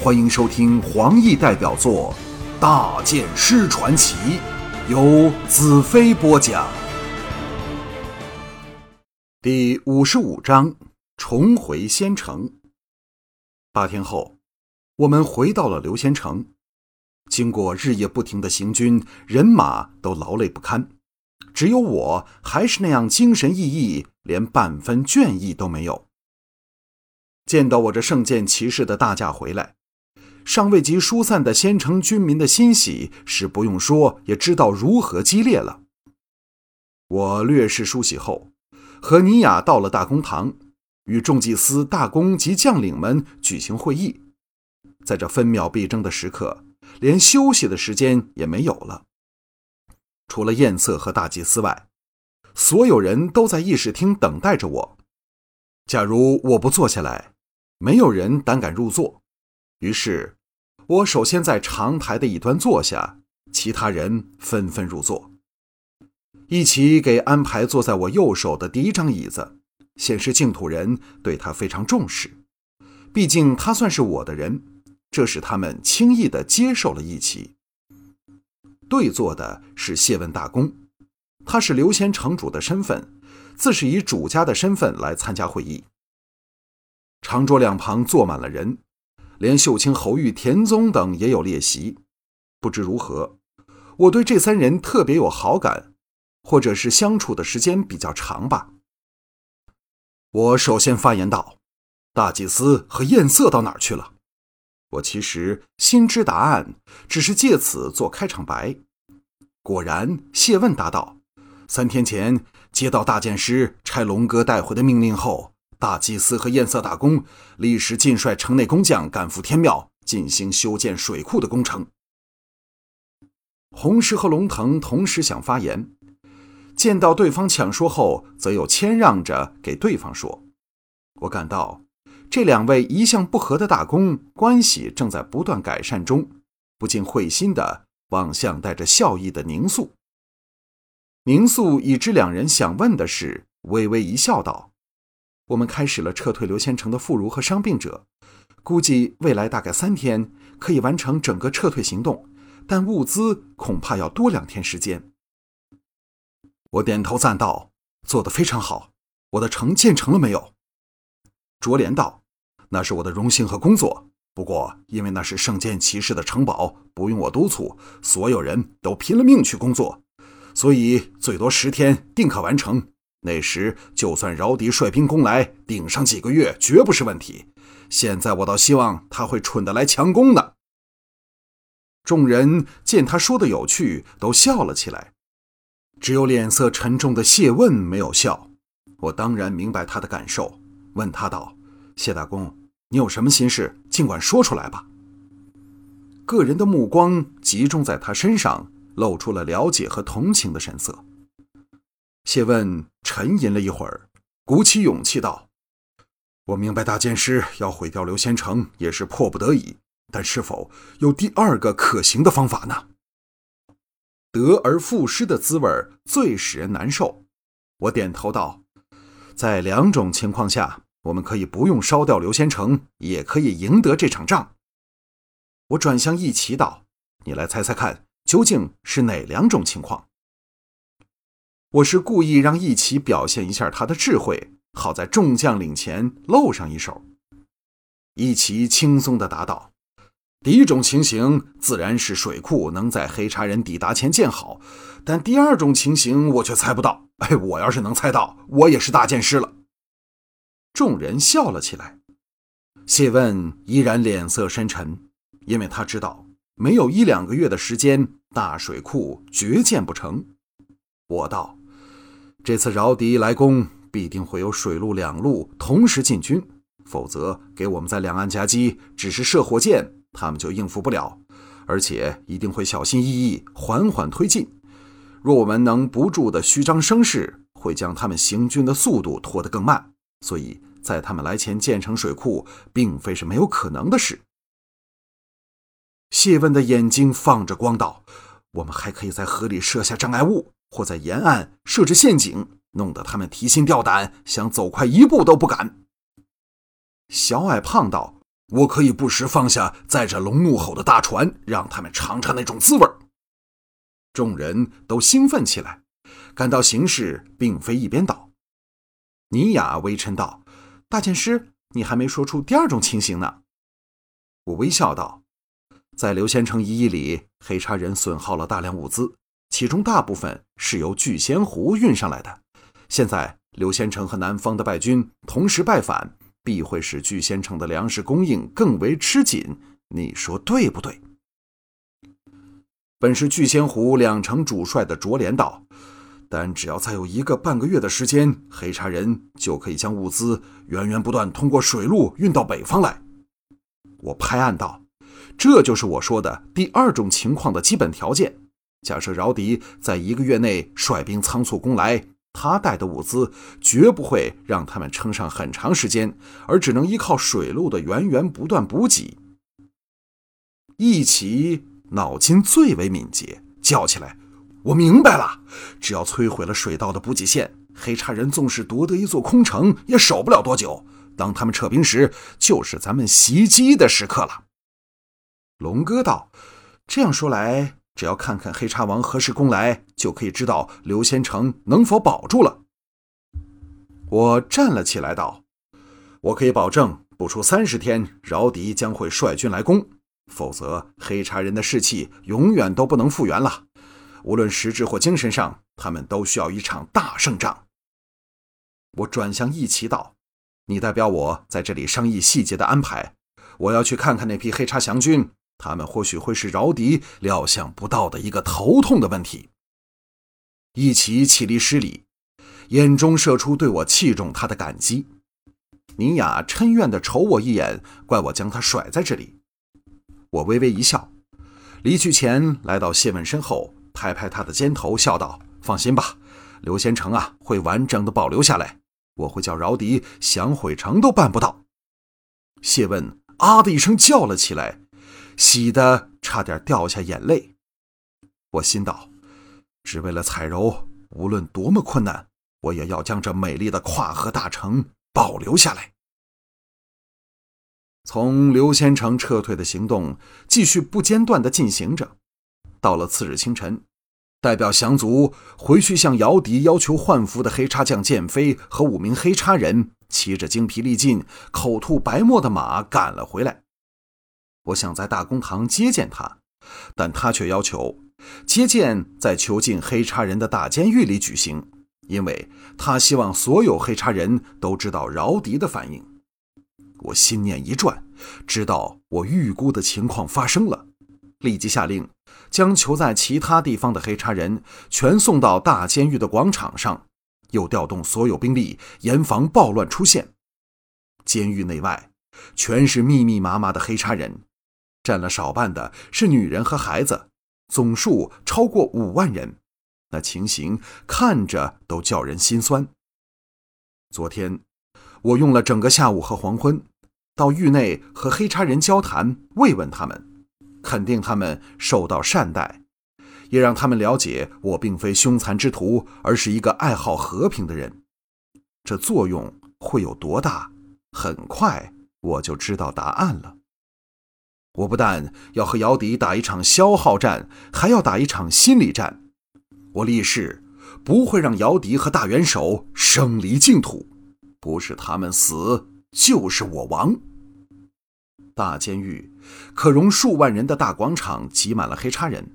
欢迎收听黄奕代表作《大剑师传奇》，由子飞播讲。第五十五章：重回仙城。八天后，我们回到了刘仙城。经过日夜不停的行军，人马都劳累不堪，只有我还是那样精神奕奕，连半分倦意都没有。见到我这圣剑骑士的大驾回来，尚未及疏散的仙城军民的欣喜是不用说也知道如何激烈了。我略事梳洗后，和尼雅到了大公堂，与众祭司、大公及将领们举行会议。在这分秒必争的时刻。连休息的时间也没有了。除了艳色和大祭司外，所有人都在议事厅等待着我。假如我不坐下来，没有人胆敢入座。于是，我首先在长台的一端坐下，其他人纷纷入座。一起给安排坐在我右手的第一张椅子，显示净土人对他非常重视，毕竟他算是我的人。这使他们轻易地接受了一起。对坐的是谢问大公，他是刘仙城主的身份，自是以主家的身份来参加会议。长桌两旁坐满了人，连秀清、侯玉、田宗等也有列席。不知如何，我对这三人特别有好感，或者是相处的时间比较长吧。我首先发言道：“大祭司和艳色到哪儿去了？”我其实心知答案，只是借此做开场白。果然，谢问答道：“三天前接到大剑师差龙哥带回的命令后，大祭司和艳色大公立时尽率城内工匠赶赴天庙进行修建水库的工程。”红石和龙腾同时想发言，见到对方抢说后，则又谦让着给对方说：“我感到。”这两位一向不和的大公关系正在不断改善中，不禁会心的望向带着笑意的宁肃。宁肃已知两人想问的事，微微一笑，道：“我们开始了撤退刘仙城的妇孺和伤病者，估计未来大概三天可以完成整个撤退行动，但物资恐怕要多两天时间。”我点头赞道：“做得非常好，我的城建成了没有？”卓连道：“那是我的荣幸和工作。不过，因为那是圣剑骑士的城堡，不用我督促，所有人都拼了命去工作，所以最多十天定可完成。那时，就算饶迪率兵攻来，顶上几个月绝不是问题。现在，我倒希望他会蠢得来强攻呢。”众人见他说的有趣，都笑了起来，只有脸色沉重的谢问没有笑。我当然明白他的感受。问他道：“谢大公，你有什么心事，尽管说出来吧。”个人的目光集中在他身上，露出了了解和同情的神色。谢问沉吟了一会儿，鼓起勇气道：“我明白大剑师要毁掉刘仙城也是迫不得已，但是否有第二个可行的方法呢？得而复失的滋味最使人难受。”我点头道。在两种情况下，我们可以不用烧掉刘仙城，也可以赢得这场仗。我转向一奇道：“你来猜猜看，究竟是哪两种情况？”我是故意让一奇表现一下他的智慧，好在众将领前露上一手。一奇轻松地答道：“第一种情形自然是水库能在黑茶人抵达前建好，但第二种情形我却猜不到。”哎，我要是能猜到，我也是大剑师了。众人笑了起来。谢问依然脸色深沉，因为他知道没有一两个月的时间，大水库绝建不成。我道：这次饶敌来攻，必定会有水陆两路同时进军，否则给我们在两岸夹击，只是射火箭，他们就应付不了，而且一定会小心翼翼，缓缓推进。若我们能不住的虚张声势，会将他们行军的速度拖得更慢。所以在他们来前建成水库，并非是没有可能的事。谢问的眼睛放着光道：“我们还可以在河里设下障碍物，或在沿岸设置陷阱，弄得他们提心吊胆，想走快一步都不敢。”小矮胖道：“我可以不时放下载着龙怒吼的大船，让他们尝尝那种滋味。众人都兴奋起来，感到形势并非一边倒。尼雅微嗔道：“大剑师，你还没说出第二种情形呢。”我微笑道：“在刘仙成一役里，黑叉人损耗了大量物资，其中大部分是由聚仙湖运上来的。现在刘仙成和南方的败军同时败返。”必会使聚仙城的粮食供应更为吃紧，你说对不对？本是聚仙湖两城主帅的卓连道，但只要再有一个半个月的时间，黑茶人就可以将物资源源不断通过水路运到北方来。我拍案道：“这就是我说的第二种情况的基本条件。假设饶迪在一个月内率兵仓促攻来。”他带的物资绝不会让他们撑上很长时间，而只能依靠水路的源源不断补给。一起脑筋最为敏捷，叫起来：“我明白了！只要摧毁了水道的补给线，黑叉人纵使夺得一座空城，也守不了多久。当他们撤兵时，就是咱们袭击的时刻了。”龙哥道：“这样说来……”只要看看黑茶王何时攻来，就可以知道刘仙成能否保住了。我站了起来，道：“我可以保证，不出三十天，饶迪将会率军来攻。否则，黑茶人的士气永远都不能复原了。无论实质或精神上，他们都需要一场大胜仗。”我转向一齐道：“你代表我在这里商议细节的安排。我要去看看那批黑茶降军。”他们或许会是饶迪料想不到的一个头痛的问题。一起起立施礼，眼中射出对我器重他的感激。尼雅嗔怨地瞅我一眼，怪我将他甩在这里。我微微一笑，离去前来到谢问身后，拍拍他的肩头，笑道：“放心吧，刘先成啊，会完整的保留下来。我会叫饶迪想毁城都办不到。”谢问啊的一声叫了起来。喜得差点掉下眼泪，我心道：只为了彩柔，无论多么困难，我也要将这美丽的跨河大城保留下来。从刘仙成撤退的行动继续不间断地进行着。到了次日清晨，代表降卒回去向姚迪要求换服的黑叉将剑飞和五名黑叉人，骑着精疲力尽、口吐白沫的马赶了回来。我想在大公堂接见他，但他却要求接见在囚禁黑叉人的大监狱里举行，因为他希望所有黑叉人都知道饶迪的反应。我心念一转，知道我预估的情况发生了，立即下令将囚在其他地方的黑叉人全送到大监狱的广场上，又调动所有兵力严防暴乱出现。监狱内外全是密密麻麻的黑叉人。占了少半的是女人和孩子，总数超过五万人，那情形看着都叫人心酸。昨天，我用了整个下午和黄昏，到狱内和黑叉人交谈，慰问他们，肯定他们受到善待，也让他们了解我并非凶残之徒，而是一个爱好和平的人。这作用会有多大？很快我就知道答案了。我不但要和姚笛打一场消耗战，还要打一场心理战。我立誓不会让姚笛和大元首生离净土，不是他们死，就是我亡。大监狱可容数万人的大广场挤满了黑叉人，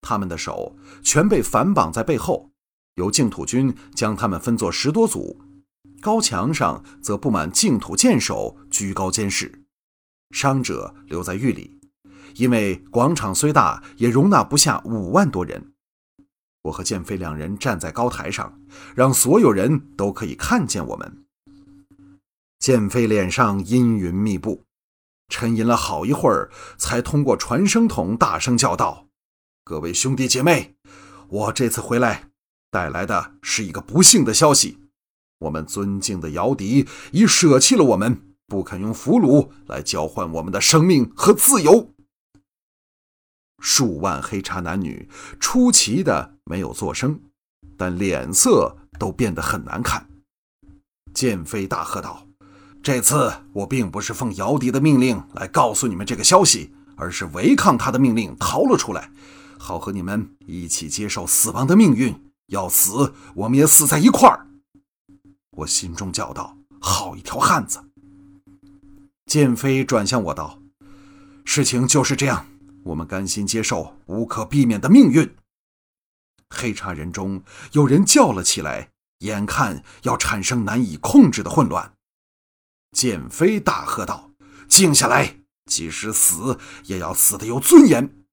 他们的手全被反绑在背后，由净土军将他们分作十多组，高墙上则布满净土剑手，居高监视。伤者留在狱里，因为广场虽大，也容纳不下五万多人。我和剑飞两人站在高台上，让所有人都可以看见我们。剑飞脸上阴云密布，沉吟了好一会儿，才通过传声筒大声叫道：“各位兄弟姐妹，我这次回来带来的是一个不幸的消息，我们尊敬的姚笛已舍弃了我们。”不肯用俘虏来交换我们的生命和自由。数万黑茶男女出奇的没有作声，但脸色都变得很难看。剑飞大喝道：“这次我并不是奉姚笛的命令来告诉你们这个消息，而是违抗他的命令逃了出来，好和你们一起接受死亡的命运。要死，我们也死在一块儿。我心中叫道：“好一条汉子！”剑飞转向我道：“事情就是这样，我们甘心接受无可避免的命运。”黑茶人中有人叫了起来，眼看要产生难以控制的混乱。剑飞大喝道：“静下来！即使死，也要死得有尊严。”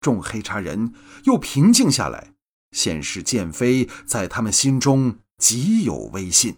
众黑茶人又平静下来，显示剑飞在他们心中极有威信。